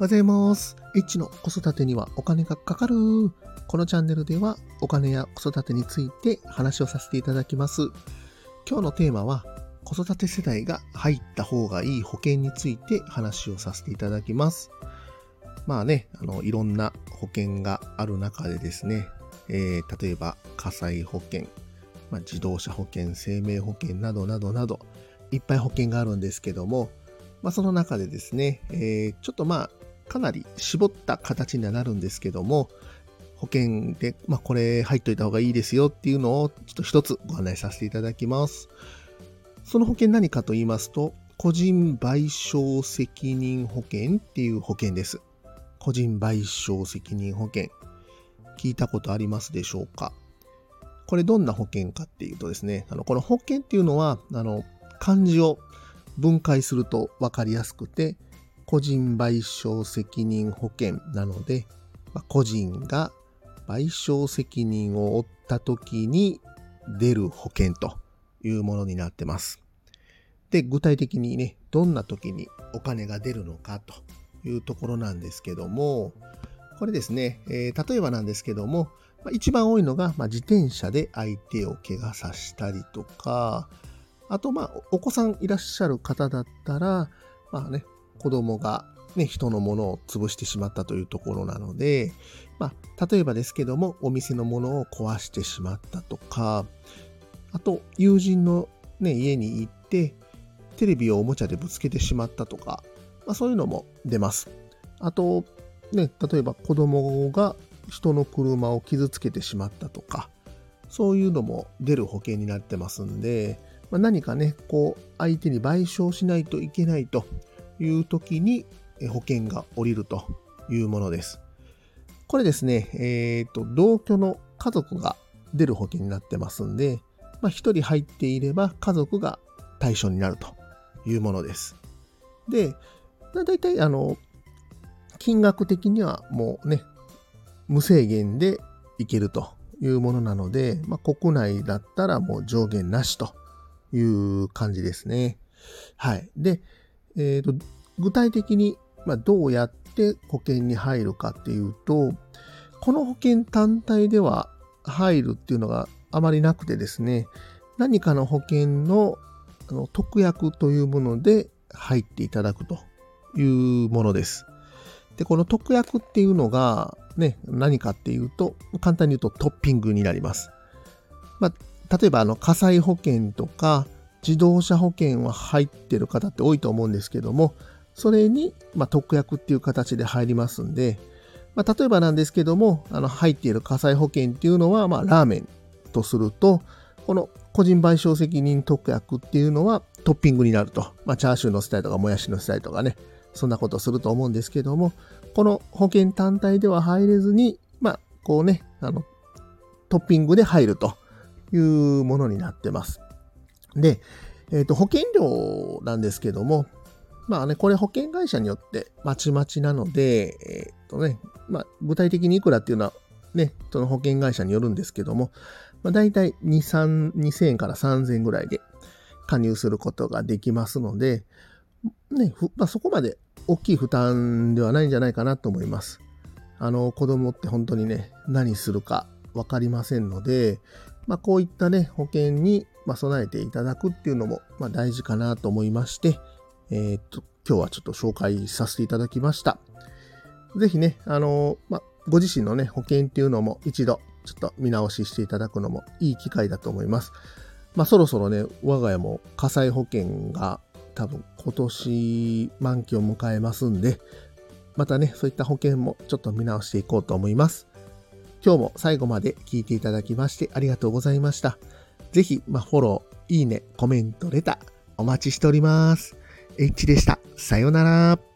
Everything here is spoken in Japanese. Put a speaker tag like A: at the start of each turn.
A: おはようございます。H の子育てにはお金がかかる。このチャンネルではお金や子育てについて話をさせていただきます。今日のテーマは子育て世代が入った方がいい保険について話をさせていただきます。まあね、あの、いろんな保険がある中でですね、えー例えば火災保険、まあ、自動車保険、生命保険などなどなど、いっぱい保険があるんですけども、まあ、その中でですね、えーちょっとまあ、かなり絞った形にはなるんですけども、保険で、まあ、これ入っといた方がいいですよっていうのをちょっと一つご案内させていただきます。その保険何かと言いますと、個人賠償責任保険っていう保険です。個人賠償責任保険。聞いたことありますでしょうか？これどんな保険かっていうとですね、あのこの保険っていうのは、あの、漢字を分解すると分かりやすくて、個人賠償責任保険なので、まあ個人が賠償責任を負った時に出る保険というものになってます。で、具体的にね、どんな時にお金が出るのかというところなんですけども、これですね、えー例えばなんですけども、まあ一番多いのが、まあ、自転車で相手を怪我させたりとか、あと、まあ、お子さんいらっしゃる方だったら、まあね、子供が、ね、人のものを潰してしまったというところなので、まあ、例えばですけども、お店のものを壊してしまったとか、あと、友人の、ね、家に行って、テレビをおもちゃでぶつけてしまったとか、まあ、そういうのも出ます。あと、ね、例えば子供が人の車を傷つけてしまったとか、そういうのも出る保険になってますんで、まあ、何かね、こう、相手に賠償しないといけないという時に保険が下りるというものです。これですね、えっ、と、同居の家族が出る保険になってますんで、まあ、一人入っていれば家族が対象になるというものです。で、だいたいあの、金額的にはもうね、無制限でいけるというものなので、まあ、国内だったらもう上限なしという感じですね。はい。で、えっ、と、具体的に、ま、どうやって保険に入るかっていうと、この保険単体では入るっていうのがあまりなくてですね、何かの保険のあの特約というもので入っていただくというものです。で、この特約っていうのがね、何かっていうと、簡単に言うとトッピングになります。まあ、例えばあの火災保険とか自動車保険は入ってる方って多いと思うんですけども、それに、まあ、特約っていう形で入りますんで、まあ、例えばなんですけども、あの入っている火災保険っていうのは、まあ、ラーメンとすると、この個人賠償責任特約っていうのはトッピングになると。まあ、チャーシューのせたりとか、もやしのせたりとかね、そんなことすると思うんですけども、この保険単体では入れずに、まあ、こうね、あの、トッピングで入るというものになってます。で、えっ、と、保険料なんですけども、まあね、これ保険会社によってまちまちなので、えっ、とね、まあ、具体的にいくらっていうのはね、その保険会社によるんですけども、まあ、大体2、3、2000円から3000円ぐらいで加入することができますので、ね、まあ、そこまで大きい負担ではないんじゃないかなと思います。あの、子供って本当にね、何するかわかりませんので、まあ、こういったね、保険に、備えていただくっていうのも、まあ、大事かなと思いまして、えーっと、今日はちょっと紹介させていただきました。ぜひね、あの、ま、ご自身のね、保険っていうのも一度、ちょっと見直ししていただくのもいい機会だと思います。まあ、そろそろね、我が家も火災保険が多分今年満期を迎えますんで、またね、そういった保険もちょっと見直していこうと思います。今日も最後まで聞いていただきましてありがとうございました。ぜひ、まあ、フォロー、いいね、コメント、レター、お待ちしております。H でした。さようなら。